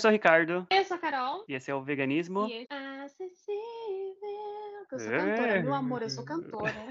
eu sou o Ricardo. Eu sou a Carol. E esse é o Veganismo. E esse... Acessível. Eu sou cantora, meu amor, eu sou cantora.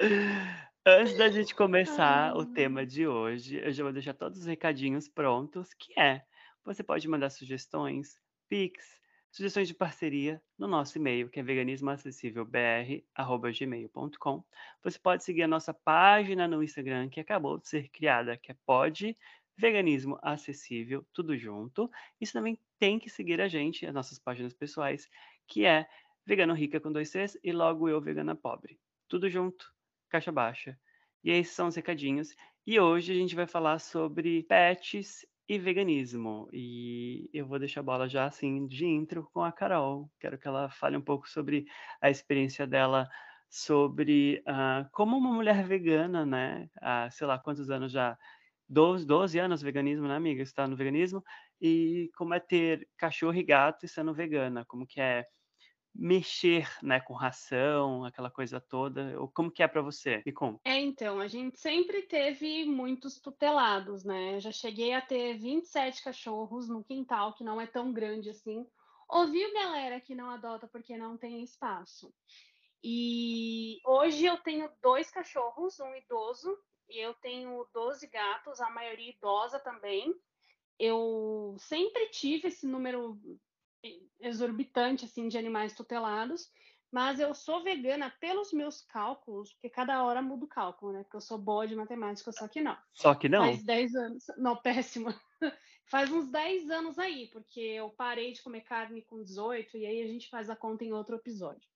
Antes da gente começar o tema de hoje, eu já vou deixar todos os recadinhos prontos, que é, você pode mandar sugestões, pics, sugestões de parceria no nosso e-mail, que é veganismoacessívelbr@gmail.com. Você pode seguir a nossa página no Instagram, que acabou de ser criada, que é pode veganismo acessível, tudo junto. Isso também tem que seguir a gente, as nossas páginas pessoais, que é Vegano Rica com dois Cs e logo eu Vegana Pobre. Tudo junto, caixa baixa. E esses são os recadinhos. E hoje a gente vai falar sobre pets e veganismo. E eu vou deixar a bola já assim de intro com a Carol. Quero que ela fale um pouco sobre a experiência dela sobre uh, como uma mulher vegana, né? Há, sei lá quantos anos já 12, 12 anos veganismo, né, amiga? Está no veganismo. E como é ter cachorro e gato e sendo vegana? Como que é mexer, né, com ração, aquela coisa toda? Ou como que é para você? Me conta. É, então, a gente sempre teve muitos tutelados, né? Já cheguei a ter 27 cachorros no quintal, que não é tão grande assim. Ouviu galera que não adota porque não tem espaço. E hoje eu tenho dois cachorros, um idoso e eu tenho 12 gatos, a maioria idosa também. Eu sempre tive esse número exorbitante assim de animais tutelados, mas eu sou vegana pelos meus cálculos, porque cada hora muda o cálculo, né? Porque eu sou boa de matemática, só que não. Só que não? Faz 10 anos. Não, péssima. faz uns 10 anos aí, porque eu parei de comer carne com 18 e aí a gente faz a conta em outro episódio.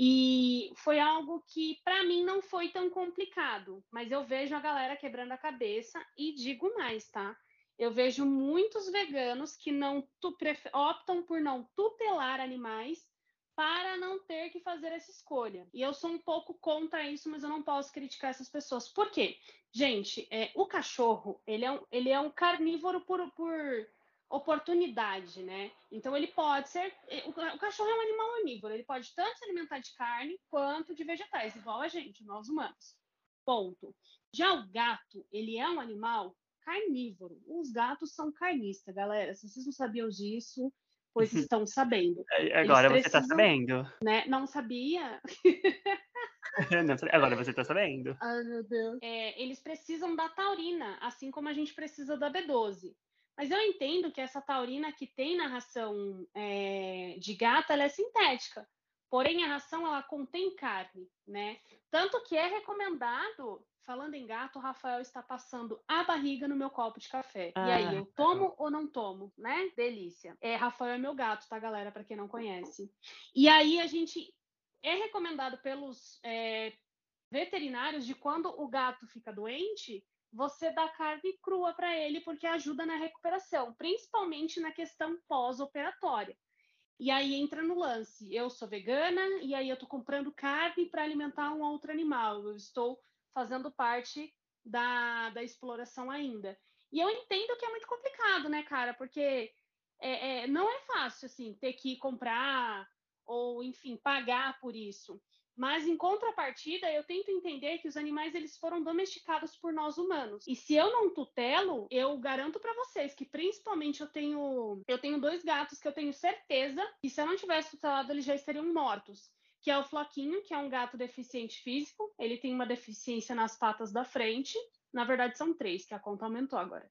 E foi algo que para mim não foi tão complicado, mas eu vejo a galera quebrando a cabeça e digo mais, tá? Eu vejo muitos veganos que não optam por não tutelar animais para não ter que fazer essa escolha. E eu sou um pouco contra isso, mas eu não posso criticar essas pessoas. Por quê? Gente, é, o cachorro, ele é um, ele é um carnívoro por, por oportunidade, né? Então ele pode ser. Eh, o cachorro é um animal onívoro, ele pode tanto se alimentar de carne quanto de vegetais, igual a gente, nós humanos. Ponto. Já o gato, ele é um animal carnívoro. Os gatos são carnistas, galera. Se vocês não sabiam disso, pois estão sabendo. Agora você está sabendo. Né? Não sabia. agora você está sabendo. Ai, meu Deus. É, eles precisam da taurina, assim como a gente precisa da B12. Mas eu entendo que essa taurina que tem na ração é, de gato, ela é sintética. Porém, a ração ela contém carne, né? Tanto que é recomendado, falando em gato, o Rafael está passando a barriga no meu copo de café. Ah. E aí, eu tomo ou não tomo, né? Delícia. É, Rafael é meu gato, tá, galera? Para quem não conhece. E aí, a gente é recomendado pelos é, veterinários de quando o gato fica doente, você dá carne crua para ele porque ajuda na recuperação, principalmente na questão pós-operatória. E aí entra no lance. Eu sou vegana e aí eu estou comprando carne para alimentar um outro animal. Eu estou fazendo parte da, da exploração ainda. E eu entendo que é muito complicado, né, cara? Porque é, é, não é fácil assim ter que comprar ou, enfim, pagar por isso. Mas em contrapartida, eu tento entender que os animais eles foram domesticados por nós humanos. E se eu não tutelo, eu garanto para vocês que principalmente eu tenho eu tenho dois gatos que eu tenho certeza que se eu não tivesse tutelado eles já estariam mortos. Que é o Floquinho, que é um gato deficiente físico. Ele tem uma deficiência nas patas da frente. Na verdade, são três, que a conta aumentou agora.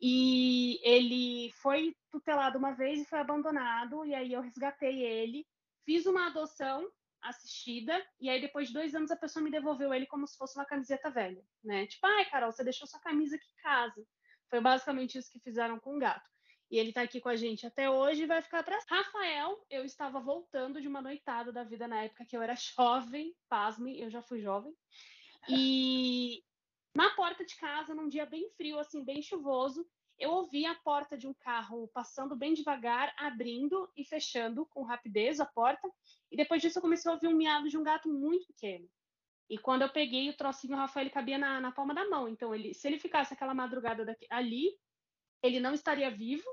E ele foi tutelado uma vez e foi abandonado. E aí eu resgatei ele, fiz uma adoção assistida, e aí depois de dois anos a pessoa me devolveu ele como se fosse uma camiseta velha, né? Tipo, ai, Carol, você deixou sua camisa aqui em casa. Foi basicamente isso que fizeram com o gato. E ele tá aqui com a gente até hoje e vai ficar para Rafael, eu estava voltando de uma noitada da vida na época que eu era jovem, pasme, eu já fui jovem. E na porta de casa, num dia bem frio, assim, bem chuvoso, eu ouvi a porta de um carro passando bem devagar, abrindo e fechando com rapidez a porta. E depois disso eu comecei a ouvir um miado de um gato muito pequeno. E quando eu peguei o trocinho, o Rafael cabia na, na palma da mão. Então, ele, se ele ficasse aquela madrugada daqui, ali, ele não estaria vivo.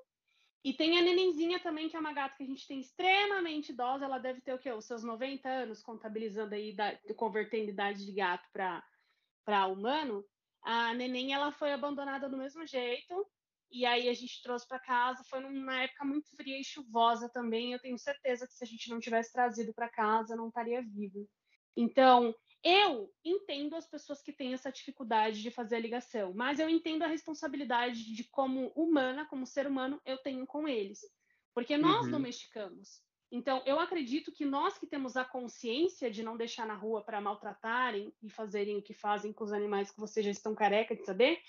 E tem a nenenzinha também, que é uma gata que a gente tem extremamente idosa. Ela deve ter o quê? Os seus 90 anos, contabilizando aí, convertendo idade de gato para humano. A neném, ela foi abandonada do mesmo jeito e aí a gente trouxe para casa. Foi numa época muito fria e chuvosa também. Eu tenho certeza que se a gente não tivesse trazido para casa, não estaria vivo. Então, eu entendo as pessoas que têm essa dificuldade de fazer a ligação, mas eu entendo a responsabilidade de como humana, como ser humano, eu tenho com eles. Porque nós uhum. domesticamos. Então, eu acredito que nós que temos a consciência de não deixar na rua para maltratarem e fazerem o que fazem com os animais que vocês já estão careca de saber,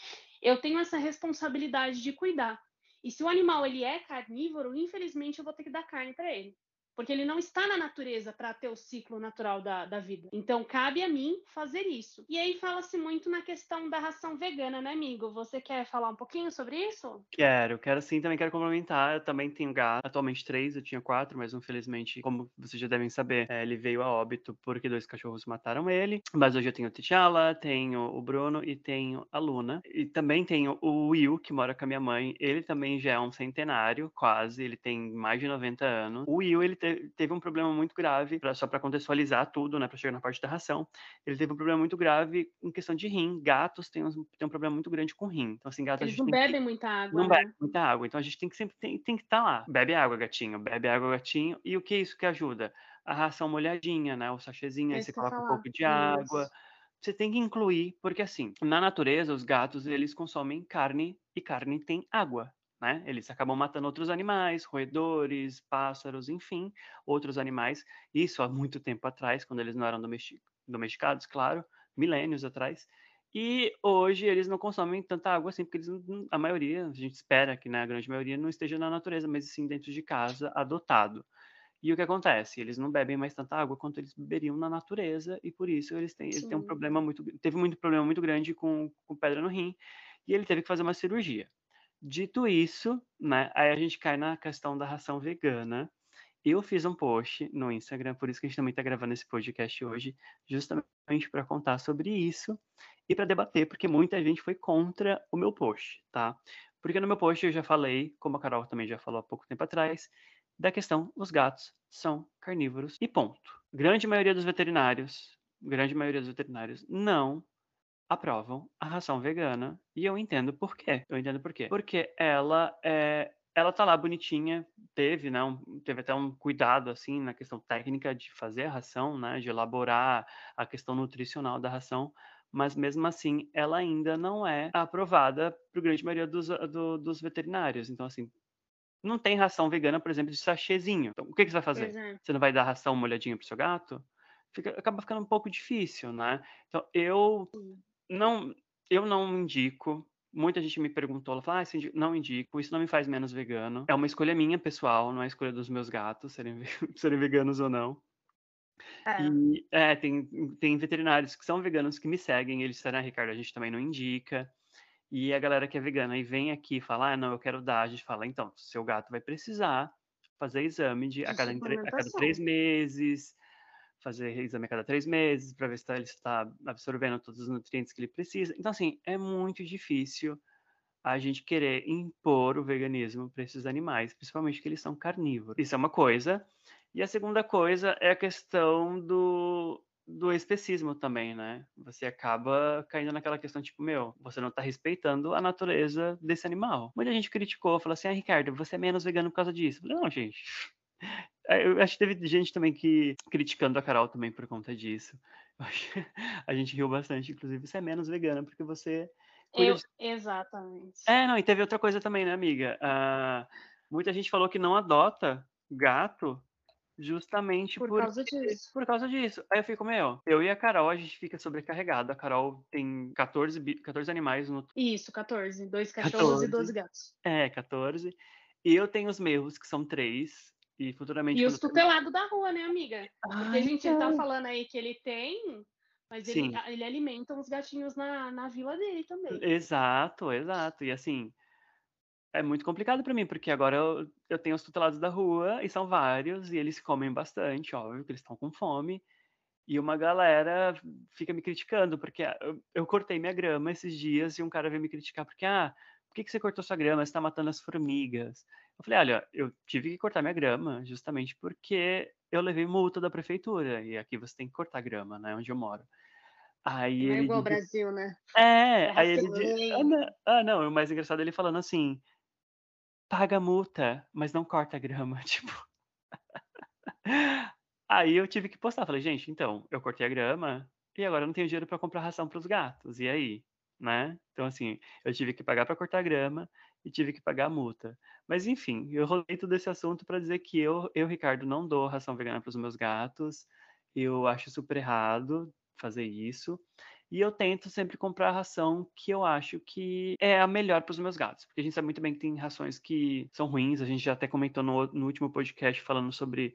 eu tenho essa responsabilidade de cuidar. E se o animal ele é carnívoro, infelizmente eu vou ter que dar carne para ele porque ele não está na natureza para ter o ciclo natural da, da vida. Então, cabe a mim fazer isso. E aí fala-se muito na questão da ração vegana, né, amigo? Você quer falar um pouquinho sobre isso? Quero, quero sim, também quero complementar. Eu também tenho gato, atualmente três, eu tinha quatro, mas infelizmente, como vocês já devem saber, é, ele veio a óbito porque dois cachorros mataram ele. Mas hoje eu tenho o T'Challa, tenho o Bruno e tenho a Luna. E também tenho o Will, que mora com a minha mãe. Ele também já é um centenário, quase. Ele tem mais de 90 anos. O Will, ele teve, teve um problema muito grave, pra, só para contextualizar tudo, né, para chegar na parte da ração. Ele teve um problema muito grave em questão de rim. Gatos têm um, têm um problema muito grande com rim. Então, assim, gatos. Eles não bebem que, muita água. Não né? bebem muita água. Então, a gente tem que sempre tem, tem que estar tá lá. Bebe água, gatinho. Bebe água, gatinho. E o que é isso que ajuda? A ração molhadinha, né? O sachêzinho, aí você coloca falar. um pouco de água. Isso você tem que incluir, porque assim, na natureza, os gatos, eles consomem carne e carne tem água né? Eles acabam matando outros animais, roedores, pássaros, enfim, outros animais. Isso há muito tempo atrás, quando eles não eram domesticados, claro, milênios atrás. E hoje eles não consomem tanta água assim, porque eles, a maioria, a gente espera que né, a grande maioria não esteja na natureza, mas sim dentro de casa, adotado. E o que acontece? Eles não bebem mais tanta água quanto eles beberiam na natureza, e por isso eles têm, ele tem um problema muito, teve muito problema muito grande com, com pedra no rim, e ele teve que fazer uma cirurgia. Dito isso, né, aí a gente cai na questão da ração vegana. Eu fiz um post no Instagram, por isso que a gente também está gravando esse podcast hoje, justamente para contar sobre isso e para debater, porque muita gente foi contra o meu post, tá? Porque no meu post eu já falei, como a Carol também já falou há pouco tempo atrás, da questão os gatos são carnívoros e ponto. Grande maioria dos veterinários, grande maioria dos veterinários não aprovam a ração vegana e eu entendo por quê. Eu entendo por quê. Porque ela é ela tá lá bonitinha, teve, né, um, teve até um cuidado assim na questão técnica de fazer a ração, né, de elaborar a questão nutricional da ração, mas mesmo assim ela ainda não é aprovada para grande maioria dos, do, dos veterinários. Então assim, não tem ração vegana, por exemplo, de sachêzinho. Então, o que, que você vai fazer? É. Você não vai dar ração molhadinha pro seu gato? Fica, acaba ficando um pouco difícil, né? Então, eu não, eu não indico. Muita gente me perguntou, ela falou, ah, não indico, isso não me faz menos vegano. É uma escolha minha, pessoal, não é escolha dos meus gatos serem, serem veganos ou não. É. E é, tem, tem veterinários que são veganos que me seguem, eles disseram, ah, Ricardo, a gente também não indica. E a galera que é vegana e vem aqui e fala, ah, não, eu quero dar, a gente fala, então, seu gato vai precisar fazer exame de, a, cada, a cada três meses, fazer exame a cada três meses para ver se tá, ele está absorvendo todos os nutrientes que ele precisa. Então, assim, é muito difícil a gente querer impor o veganismo para esses animais, principalmente que eles são carnívoros. Isso é uma coisa. E a segunda coisa é a questão do, do especismo também, né? Você acaba caindo naquela questão, tipo, meu, você não está respeitando a natureza desse animal. Muita gente criticou, falou assim, ah, Ricardo, você é menos vegano por causa disso. Eu falei, não, gente, eu acho que teve gente também que criticando a Carol também por conta disso. a gente riu bastante, inclusive, você é menos vegana porque você. Eu, exatamente. É, não, e teve outra coisa também, né, amiga? Uh, muita gente falou que não adota gato justamente por, por causa disso. Por causa disso. Aí eu fico, meu, eu e a Carol, a gente fica sobrecarregado. A Carol tem 14, 14 animais no. Isso, 14. Dois cachorros 14. e 12 gatos. É, 14. E eu tenho os meus, que são três. E futuramente. E os tutelados da rua, né, amiga? Porque a gente tá falando aí que ele tem, mas ele, ele alimenta uns gatinhos na, na vila dele também. Exato, exato. E assim, é muito complicado para mim, porque agora eu, eu tenho os tutelados da rua, e são vários, e eles comem bastante, óbvio, que eles estão com fome. E uma galera fica me criticando, porque eu, eu, cortei minha grama esses dias e um cara veio me criticar, porque, ah, por que, que você cortou sua grama? Você está matando as formigas. Eu falei, olha, eu tive que cortar minha grama justamente porque eu levei multa da prefeitura e aqui você tem que cortar grama, né, onde eu moro. Aí Não é igual ao Brasil, né? é, É aí ele di ah, ração. nã ah, não, o mais engraçado é ele falando assim: "Paga a multa, mas não corta a grama", tipo Aí eu tive que postar, falei: "Gente, então, eu cortei a grama e agora eu não tenho dinheiro pra comprar ração para os gatos, e aí?", né. Então, assim, eu tive que pagar pra cortar a grama e tive que pagar a multa. Mas enfim, eu rolei todo esse assunto pra dizer que eu eu, Ricardo, não dou ração vegana para os meus gatos, eu acho super errado fazer isso, e eu tento sempre comprar a ração que eu acho que é a melhor para os meus gatos, porque a gente sabe muito bem que tem rações que são ruins, a gente já até comentou no no último podcast falando sobre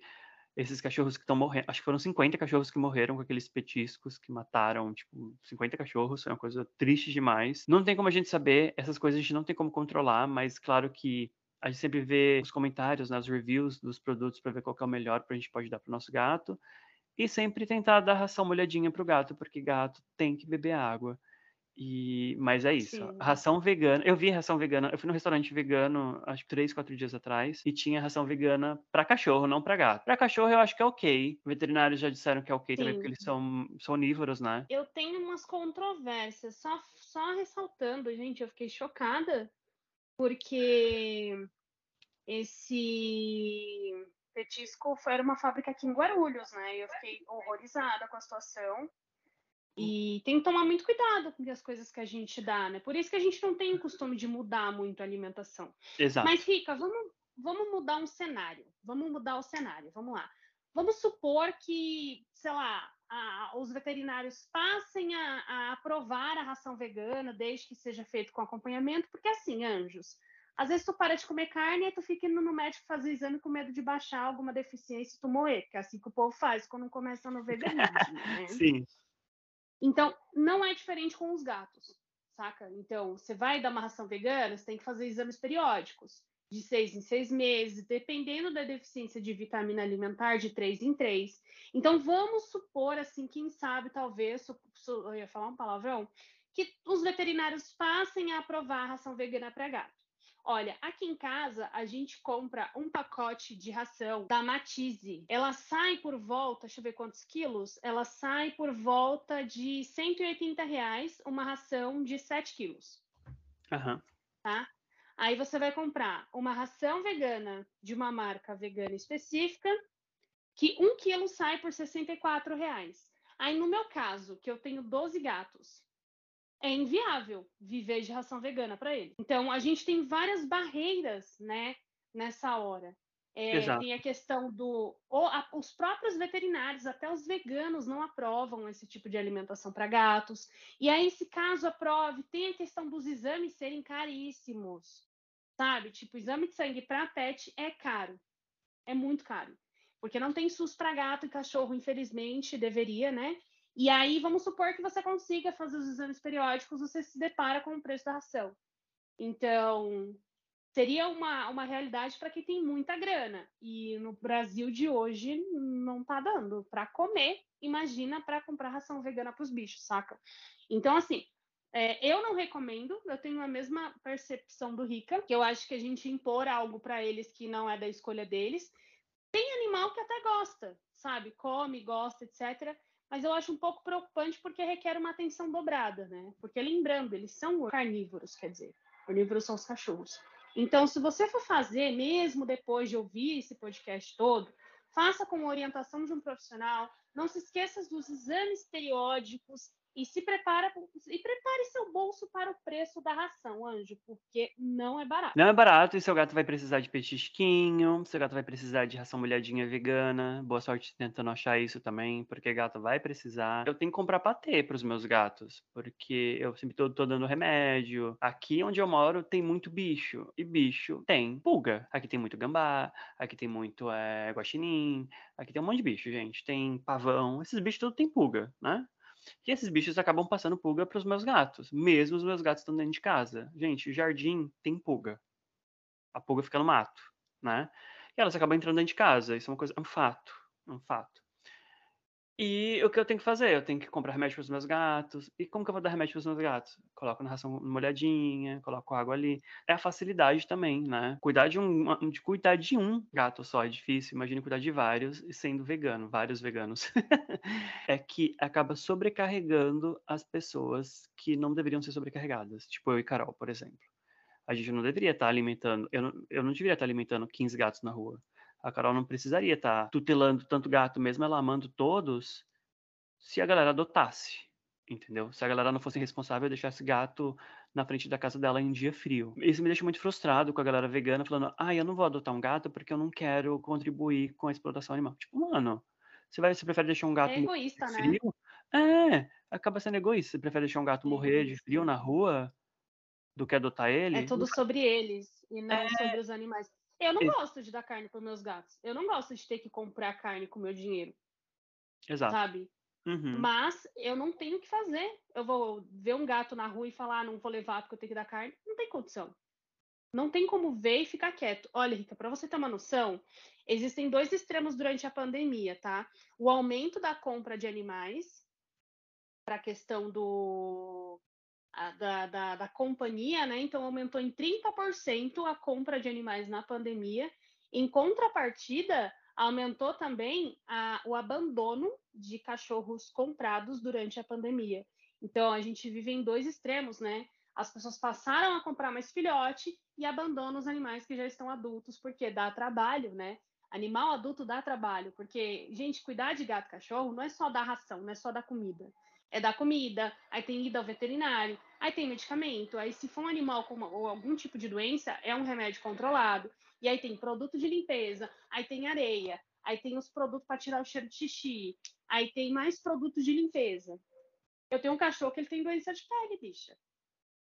esses cachorros que estão morren acho que foram 50 cachorros que morreram com aqueles petiscos que mataram, tipo, 50 cachorros, é uma coisa triste demais. Não tem como a gente saber, essas coisas a gente não tem como controlar, mas claro que a gente sempre vê os comentários, né, os reviews dos produtos pra ver qual que é o melhor pra gente pode dar para o nosso gato, e sempre tentar dar ração molhadinha para o gato, porque gato tem que beber água. E mas é isso, Sim. ração vegana eu vi ração vegana eu fui num restaurante vegano, acho que 3, 4 dias atrás, e tinha ração vegana pra cachorro, não pra gato. Pra cachorro eu acho que é ok, veterinários já disseram que é ok também, porque Sim. eles são são onívoros, né. Eu tenho umas controvérsias, só só ressaltando, gente, eu fiquei chocada, porque esse petisco foi era uma fábrica aqui em Guarulhos, né, e eu fiquei horrorizada com a situação. E tem que tomar muito cuidado com as coisas que a gente dá, né, por isso que a gente não tem o costume de mudar muito a alimentação. Mas Exato. Rica, vamos vamos mudar um cenário, vamos mudar o cenário, vamos lá. Vamos supor que, sei lá, a os veterinários passem a a aprovar a ração vegana, desde que seja feito com acompanhamento, porque assim, anjos, às vezes tu para de comer carne, aí tu fica indo no médico fazer exame com medo de baixar alguma deficiência e tu morrer, porque é assim que o povo faz quando começa no veganismo, né. Sim. Então, não é diferente com os gatos, saca. Então, você vai dar uma ração vegana, você tem que fazer exames periódicos, de 6 em 6 meses, dependendo da deficiência de vitamina alimentar, de 3 em 3. Então vamos supor, assim, quem sabe, talvez, eu ia falar um palavrão, que os veterinários passem a aprovar a ração vegana pra gato. Olha, aqui em casa a gente compra um pacote de ração da Matize, ela sai por volta deixa eu ver quantos quilos, ela sai por volta de R$180 uma ração de 7 quilos. Aham. Tá. Aí você vai comprar uma ração vegana de uma marca vegana específica, que 1 quilo sai por R$64. Aí no meu caso, que eu tenho 12 gatos, é inviável viver de ração vegana pra eles. Então a gente tem várias barreiras, né, nessa hora. Eh, tem a questão do o a os próprios veterinários, até os veganos não aprovam esse tipo de alimentação pra gatos, e aí se caso aprove, tem a questão dos exames serem caríssimos, sabe, tipo, exame de sangue pra pet é caro, é muito caro, porque não tem SUS pra gato e cachorro, infelizmente, deveria, né. E aí vamos supor que você consiga fazer os exames periódicos, você se depara com o preço da ração. Então, seria uma uma realidade pra quem tem muita grana, e no Brasil de hoje não tá dando pra comer, imagina pra comprar ração vegana para os bichos, saca. Então assim, eh, eu não recomendo, eu tenho a mesma percepção do Rica, que eu acho que a gente impor algo pra eles que não é da escolha deles. Tem animal que até gosta, sabe, come, gosta, etcétera, mas eu acho um pouco preocupante, porque requer uma atenção dobrada, né, porque lembrando, eles são carnívoros, quer dizer, onívoros são os cachorros. Então se você for fazer, mesmo depois de ouvir esse podcast todo, faça com orientação de um profissional, não se esqueça dos exames periódicos e se prepara e prepare seu bolso para o preço da ração, anjo, porque não é barato. Não é barato e seu gato vai precisar de petisquinho, seu gato vai precisar de ração molhadinha vegana, boa sorte tentando achar isso também, porque gato vai precisar. Eu tenho que comprar patê para os meus gatos, porque eu sempre tô tô dando remédio. Aqui onde eu moro tem muito bicho, e bicho tem pulga. Aqui tem muito gambá, aqui tem muito, eh, guaxinim, aqui tem um monte de bicho, gente, tem pavão, esses bichos tudo tem pulga, né. E esses bichos acabam passando pulga para os meus gatos, mesmo os meus gatos estando dentro de casa. Gente, jardim tem pulga. A pulga fica no mato, né, e elas acabam entrando dentro de casa, isso é uma coisa é um fato, é um fato. E o que eu tenho que fazer? Eu tenho que comprar remédio para os meus gatos. E como que eu vou dar remédio para os meus gatos? Coloco na ração molhadinha, coloco água ali. É a facilidade também, né? Cuidar de um, de cuidar de um gato só é difícil. Imagine cuidar de vários e sendo vegano, vários veganos. é que acaba sobrecarregando as pessoas que não deveriam ser sobrecarregadas. Tipo eu e Carol, por exemplo. A gente não deveria estar alimentando, eu não, eu não deveria estar alimentando 15 gatos na rua a Carol não precisaria estar tá tutelando tanto gato, mesmo ela amando todos, se a galera adotasse, entendeu? Se a galera não fosse responsável e deixasse gato na frente da casa dela em um dia frio. Isso me deixa muito frustrado com a galera vegana falando: ah, eu não vou adotar um gato porque eu não quero contribuir com a exploração animal. Tipo, mano, você, vai, você prefere deixar um gato é egoísta, né? frio? Né? É, acaba sendo egoísta. Você prefere deixar um gato é morrer de frio na rua do que adotar ele? É tudo sobre eles e não é... sobre os animais. Eu não gosto de dar carne para meus gatos. Eu não gosto de ter que comprar carne com meu dinheiro. Exato. Sabe? Uhum. Mas eu não tenho o que fazer. Eu vou ver um gato na rua e falar, ah, não vou levar porque eu tenho que dar carne. Não tem condição. Não tem como ver e ficar quieto. Olha, Rica, para você ter uma noção, existem dois extremos durante a pandemia, tá? O aumento da compra de animais para a questão do da, da, da, companhia, né? Então aumentou em 30% a compra de animais na pandemia. Em contrapartida, aumentou também a, o abandono de cachorros comprados durante a pandemia. Então a gente vive em dois extremos, né? As pessoas passaram a comprar mais filhote e abandonam os animais que já estão adultos, porque dá trabalho, né? Animal adulto dá trabalho, porque, gente, cuidar de gato e cachorro não é só dar ração, não é só dar comida é dar comida, aí tem ida ao veterinário, aí tem medicamento, aí se for um animal com uma, ou algum tipo de doença, é um remédio controlado, e aí tem produto de limpeza, aí tem areia, aí tem os produtos para tirar o cheiro de xixi, aí tem mais produtos de limpeza. Eu tenho um cachorro que ele tem doença de pele, bicha.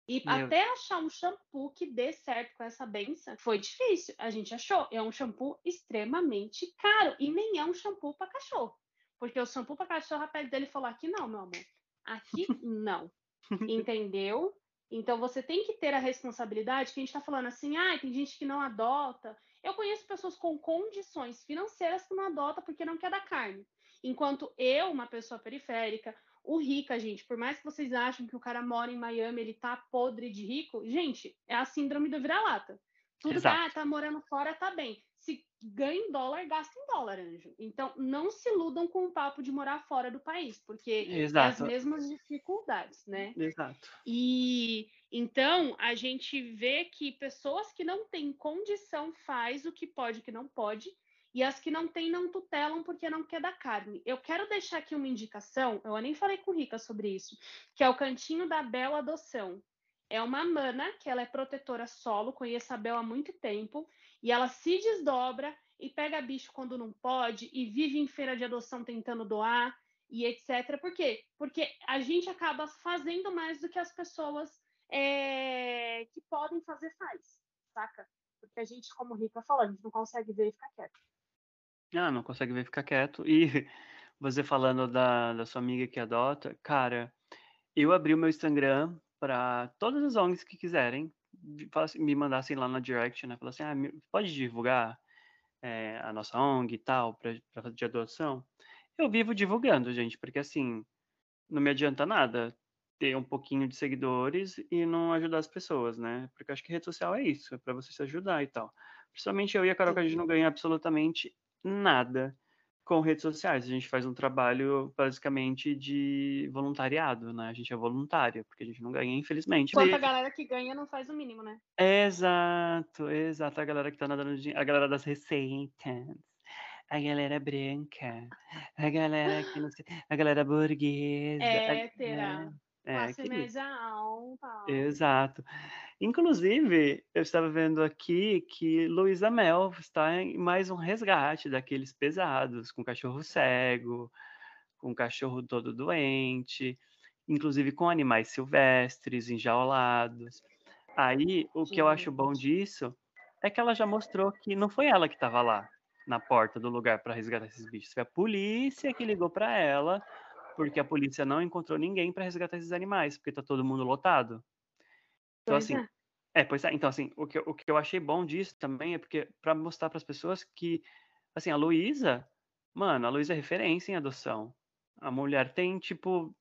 E Meu. até achar um shampoo que dê certo com essa benção foi difícil. A gente achou. É um shampoo extremamente caro. E nem é um shampoo para cachorro. Porque o shampoo para cachorro, a pele dele falou: aqui não, meu amor. Aqui não. Entendeu? Então você tem que ter a responsabilidade que a gente está falando assim, ah, tem gente que não adota. Eu conheço pessoas com condições financeiras que não adota porque não quer dar carne. Enquanto eu, uma pessoa periférica, o rica, gente, por mais que vocês achem que o cara mora em Miami, ele tá podre de rico, gente, é a síndrome do vira-lata. Tudo Exato. que ah, tá morando fora tá bem se ganha em dólar, gasta em dólar, Anjo. Então, não se iludam com o papo de morar fora do país, porque Exato. é as mesmas dificuldades, né? Exato. E então a gente vê que pessoas que não têm condição faz o que pode, o que não pode, e as que não têm não tutelam porque não quer dar carne. Eu quero deixar aqui uma indicação, eu nem falei com Rica sobre isso, que é o Cantinho da Bela Adoção. É uma mana que ela é protetora solo, conheço a Bel há muito tempo, e ela se desdobra e pega bicho quando não pode e vive em feira de adoção tentando doar e etc. Por quê? Porque a gente acaba fazendo mais do que as pessoas é, que podem fazer faz, saca? Porque a gente, como o Rica falou, a gente não consegue ver e ficar quieto. Ah, não consegue ver e ficar quieto. E você falando da, da sua amiga que adota, cara, eu abri o meu Instagram para todas as ONGs que quiserem assim, me mandassem lá na direct, né? Falar assim, ah, pode divulgar é, a nossa ONG e tal, para de adoção. Eu vivo divulgando, gente, porque assim, não me adianta nada ter um pouquinho de seguidores e não ajudar as pessoas, né? Porque eu acho que rede social é isso, é para você se ajudar e tal. Principalmente eu e a Carol, que a gente não ganha absolutamente nada com redes sociais. A gente faz um trabalho basicamente de voluntariado, né? A gente é voluntária, porque a gente não ganha, infelizmente. Enquanto a galera que ganha não faz o mínimo, né? Exato, exato. A galera que tá nadando, a galera das receitas. A galera branca, a galera que não sei, a galera burguesa. Hétera. A, é, classe média alta. Exato. Inclusive, eu estava vendo aqui que Luísa Mel está em mais um resgate daqueles pesados, com cachorro cego, com cachorro todo doente, inclusive com animais silvestres, enjaulados. Aí, o que eu acho bom disso é que ela já mostrou que não foi ela que estava lá na porta do lugar para resgatar esses bichos, foi a polícia que ligou para ela porque a polícia não encontrou ninguém para resgatar esses animais, porque tá todo mundo lotado. Então, pois assim. É. é. pois é. Então, assim, o que, o que eu achei bom disso também é porque, para mostrar para as pessoas que, assim, a Luísa, mano, a Luísa é referência em adoção. A mulher tem, tipo,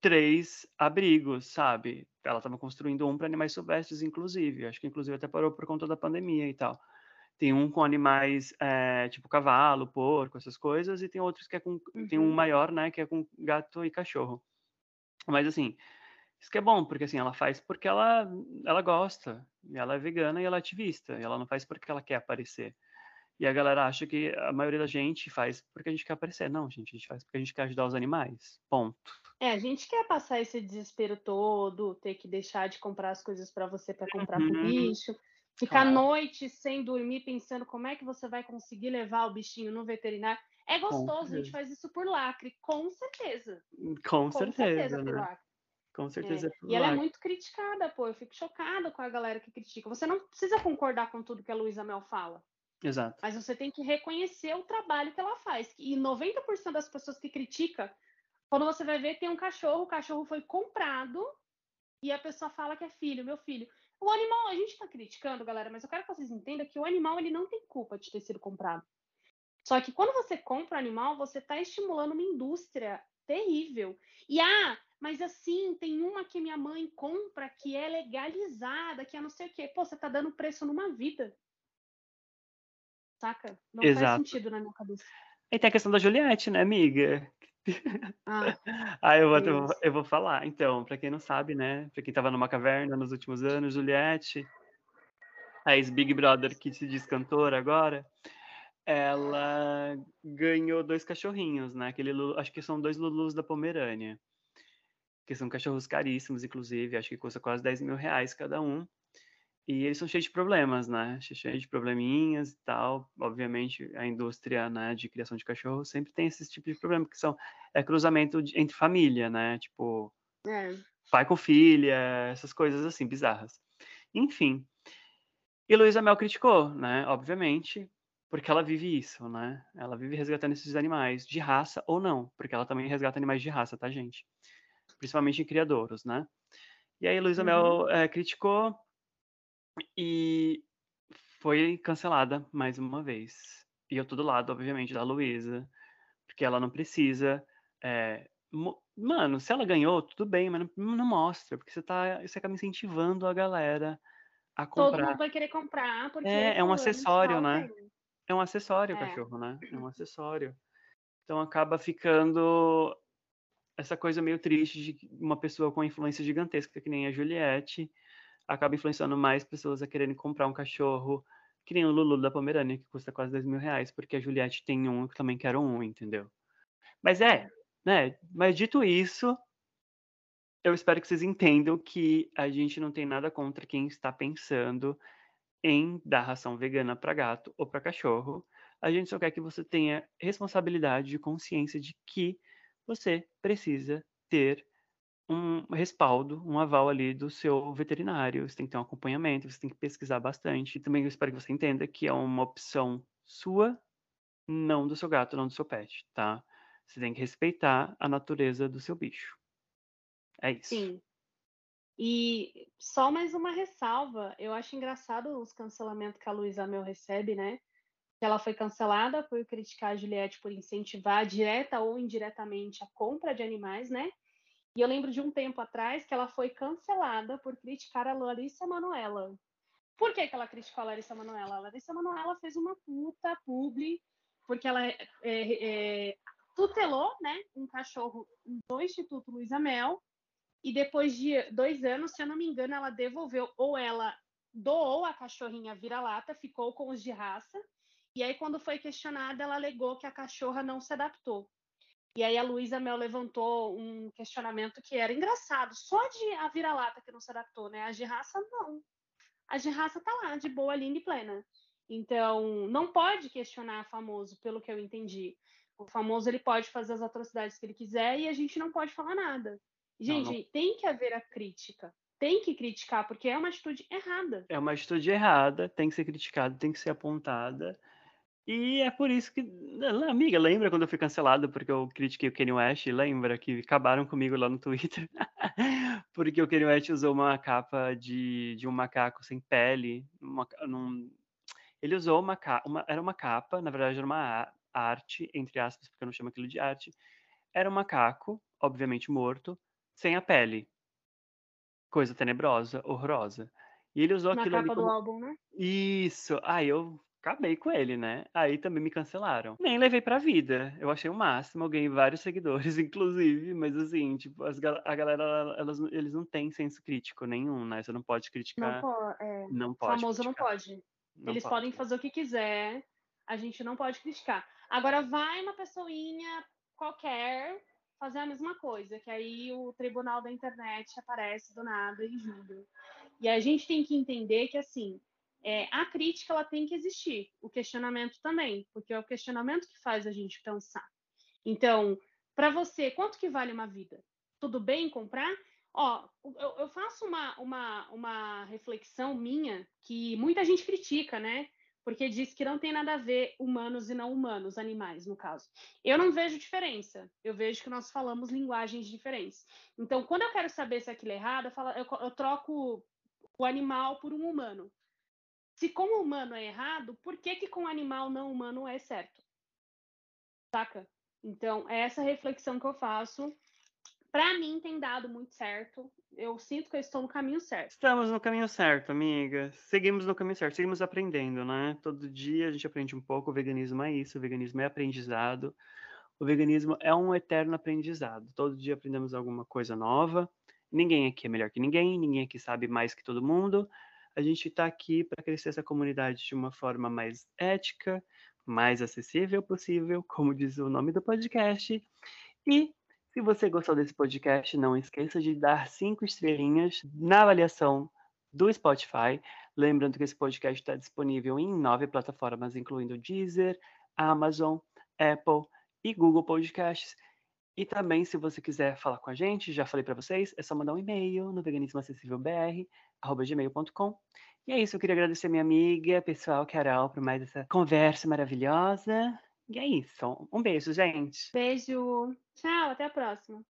três abrigos, sabe? Ela estava construindo um para animais silvestres, inclusive. Acho que, inclusive, até parou por conta da pandemia e tal. Tem um com animais, é, tipo cavalo, porco, essas coisas, e tem outros que é com. Uhum. Tem um uhum. maior, né, que é com gato e cachorro. Mas, assim, isso que é bom, porque, assim, ela faz porque ela, ela gosta. E ela é vegana e ela é ativista. E ela não faz porque ela quer aparecer. E a galera acha que a maioria da gente faz porque a gente quer aparecer. Não, gente, a gente faz porque a gente quer ajudar os animais. Ponto. É, a gente quer passar esse desespero todo, ter que deixar de comprar as coisas para você para comprar uhum. pro bicho, ficar claro. noite sem dormir pensando como é que você vai conseguir levar o bichinho no veterinário. É gostoso, a gente faz isso por lacre, com certeza. Com, com certeza, certeza né? Com certeza. É. E ela é muito criticada, pô. Eu fico chocada com a galera que critica. Você não precisa concordar com tudo que a Luísa Mel fala. Exato. Mas você tem que reconhecer o trabalho que ela faz. E 90% das pessoas que criticam, quando você vai ver, tem um cachorro, o cachorro foi comprado e a pessoa fala que é filho, meu filho. O animal, a gente está criticando, galera, mas eu quero que vocês entendam que o animal ele não tem culpa de ter sido comprado. Só que quando você compra o animal, você está estimulando uma indústria terrível. E ah, mas assim, tem uma que minha mãe compra que é legalizada, que é não sei o quê. Pô, você está dando preço numa vida. Saca? Não Exato. faz sentido na minha cabeça. E tem a questão da Juliette, né, amiga? Ah, ah eu, vou, eu vou falar. Então, para quem não sabe, né? Para quem tava numa caverna nos últimos anos, Juliette, a ex-Big Brother que se diz cantora agora, ela ganhou dois cachorrinhos, né? Aquele, acho que são dois Lulus da Pomerânia. Que são cachorros caríssimos, inclusive. Acho que custa quase 10 mil reais cada um. E eles são cheios de problemas, né? Cheios de probleminhas e tal. Obviamente, a indústria né, de criação de cachorro sempre tem esse tipo de problema, que são é cruzamento de, entre família, né? Tipo, é. pai com filha, essas coisas assim, bizarras. Enfim. E Luísa Mel criticou, né? Obviamente, porque ela vive isso, né? Ela vive resgatando esses animais, de raça ou não, porque ela também resgata animais de raça, tá, gente? Principalmente em criadouros, né? E aí, Luísa uhum. Mel é, criticou e foi cancelada mais uma vez. E eu tô do lado, obviamente, da Luísa, porque ela não precisa. É, mano, se ela ganhou, tudo bem, mas não, não, mostra, porque você tá. Você acaba incentivando a galera a comprar. Todo mundo vai querer comprar, porque. É, é um acessório, né? É um acessório o é. cachorro, né? É um acessório. Então acaba ficando essa coisa meio triste de uma pessoa com influência gigantesca, que nem a Juliette, acaba influenciando mais pessoas a quererem comprar um cachorro, que nem o Lulu da Pomerânia, que custa quase 10 mil reais, porque a Juliette tem um, que também quero um, entendeu? Mas é, né? Mas dito isso, eu espero que vocês entendam que a gente não tem nada contra quem está pensando em dar ração vegana para gato ou para cachorro. A gente só quer que você tenha responsabilidade e consciência de que você precisa ter um respaldo, um aval ali do seu veterinário. Você tem que ter um acompanhamento, você tem que pesquisar bastante. E também eu espero que você entenda que é uma opção sua, não do seu gato, não do seu pet, tá? Você tem que respeitar a natureza do seu bicho. É isso. Sim. E só mais uma ressalva. Eu acho engraçado os cancelamentos que a Luísa Mel recebe, né? Que ela foi cancelada por criticar a Juliette por incentivar direta ou indiretamente a compra de animais, né? E eu lembro de um tempo atrás que ela foi cancelada por criticar a Larissa Manoela. Por que, que ela criticou a Larissa Manoela? A Larissa Manoela fez uma puta publi, porque ela é, é, tutelou né, um cachorro do Instituto Luiza Mel, e depois de dois anos, se eu não me engano, ela devolveu, ou ela doou a cachorrinha vira-lata, ficou com os de raça, e aí, quando foi questionada, ela alegou que a cachorra não se adaptou. E aí a Luísa Mel levantou um questionamento que era engraçado. Só de a vira-lata que não se adaptou, né? A de raça, não. A de raça tá lá, de boa, linda e plena. Então, não pode questionar famoso, pelo que eu entendi. O famoso, ele pode fazer as atrocidades que ele quiser e a gente não pode falar nada. Gente, não, não. tem que haver a crítica. Tem que criticar, porque é uma atitude errada. É uma atitude errada, tem que ser criticada, tem que ser apontada. E é por isso que, amiga, lembra quando eu fui cancelado porque eu critiquei o Kanye West? Lembra que acabaram comigo lá no Twitter? porque o Kanye West usou uma capa de, de um macaco sem pele. Uma, num... Ele usou uma, uma, era uma capa, na verdade era uma arte, entre aspas, porque eu não chamo aquilo de arte, era um macaco, obviamente morto, sem a pele. Coisa tenebrosa, horrorosa. E ele usou Na aquilo ali capa do como álbum, né? Isso. Aí eu acabei com ele, né. Aí também me cancelaram. Nem levei pra vida. Eu achei o máximo, eu ganhei vários seguidores, inclusive, mas assim, tipo, as a galera, elas eles não têm senso crítico nenhum, né, você não pode Não criticar po é, não pode famoso não criticar. pode. Não Eles pode. podem fazer o que quiser, a gente não pode criticar. Agora vai uma pessoinha qualquer fazer a mesma coisa, que aí o tribunal da internet aparece do nada e julga. E a gente tem que entender que, assim, eh, a crítica ela tem que existir, o questionamento também, porque é o questionamento que faz a gente pensar. Então, pra você, quanto que vale uma vida? Tudo bem comprar? Ó, eu eu faço uma uma uma reflexão minha, que muita gente critica, né, porque diz que não tem nada a ver humanos e não humanos, animais, no caso. Eu não vejo diferença, eu vejo que nós falamos linguagens diferentes. Então, quando eu quero saber se aquilo é errado, eu falo eu eu troco o animal por um humano. Se com humano é errado, por que que com animal não humano é certo? Saca? Então, é essa reflexão que eu faço. Pra mim tem dado muito certo, eu sinto que eu estou no caminho certo. Estamos no caminho certo, amiga. Seguimos no caminho certo, seguimos aprendendo, né. Todo dia a gente aprende um pouco, o veganismo é isso, o veganismo é aprendizado. O veganismo é um eterno aprendizado, todo dia aprendemos alguma coisa nova. Ninguém aqui é melhor que ninguém, ninguém aqui sabe mais que todo mundo. A gente tá aqui pra crescer essa comunidade de uma forma mais ética, mais acessível possível, como diz o nome do podcast. E, se você gostou desse podcast, não esqueça de dar 5 estrelinhas na avaliação do Spotify. Lembrando que esse podcast tá disponível em 9 plataformas, incluindo Deezer, Amazon, Apple e Google Podcasts. E também, se você quiser falar com a gente, já falei pra vocês, é só mandar um e-mail no veganismoacessívelbr@gmail.com. E é isso, eu queria agradecer minha amiga pessoal, Carol, por mais essa conversa maravilhosa. E é isso, um beijo, gente. Beijo. Tchau, até a próxima.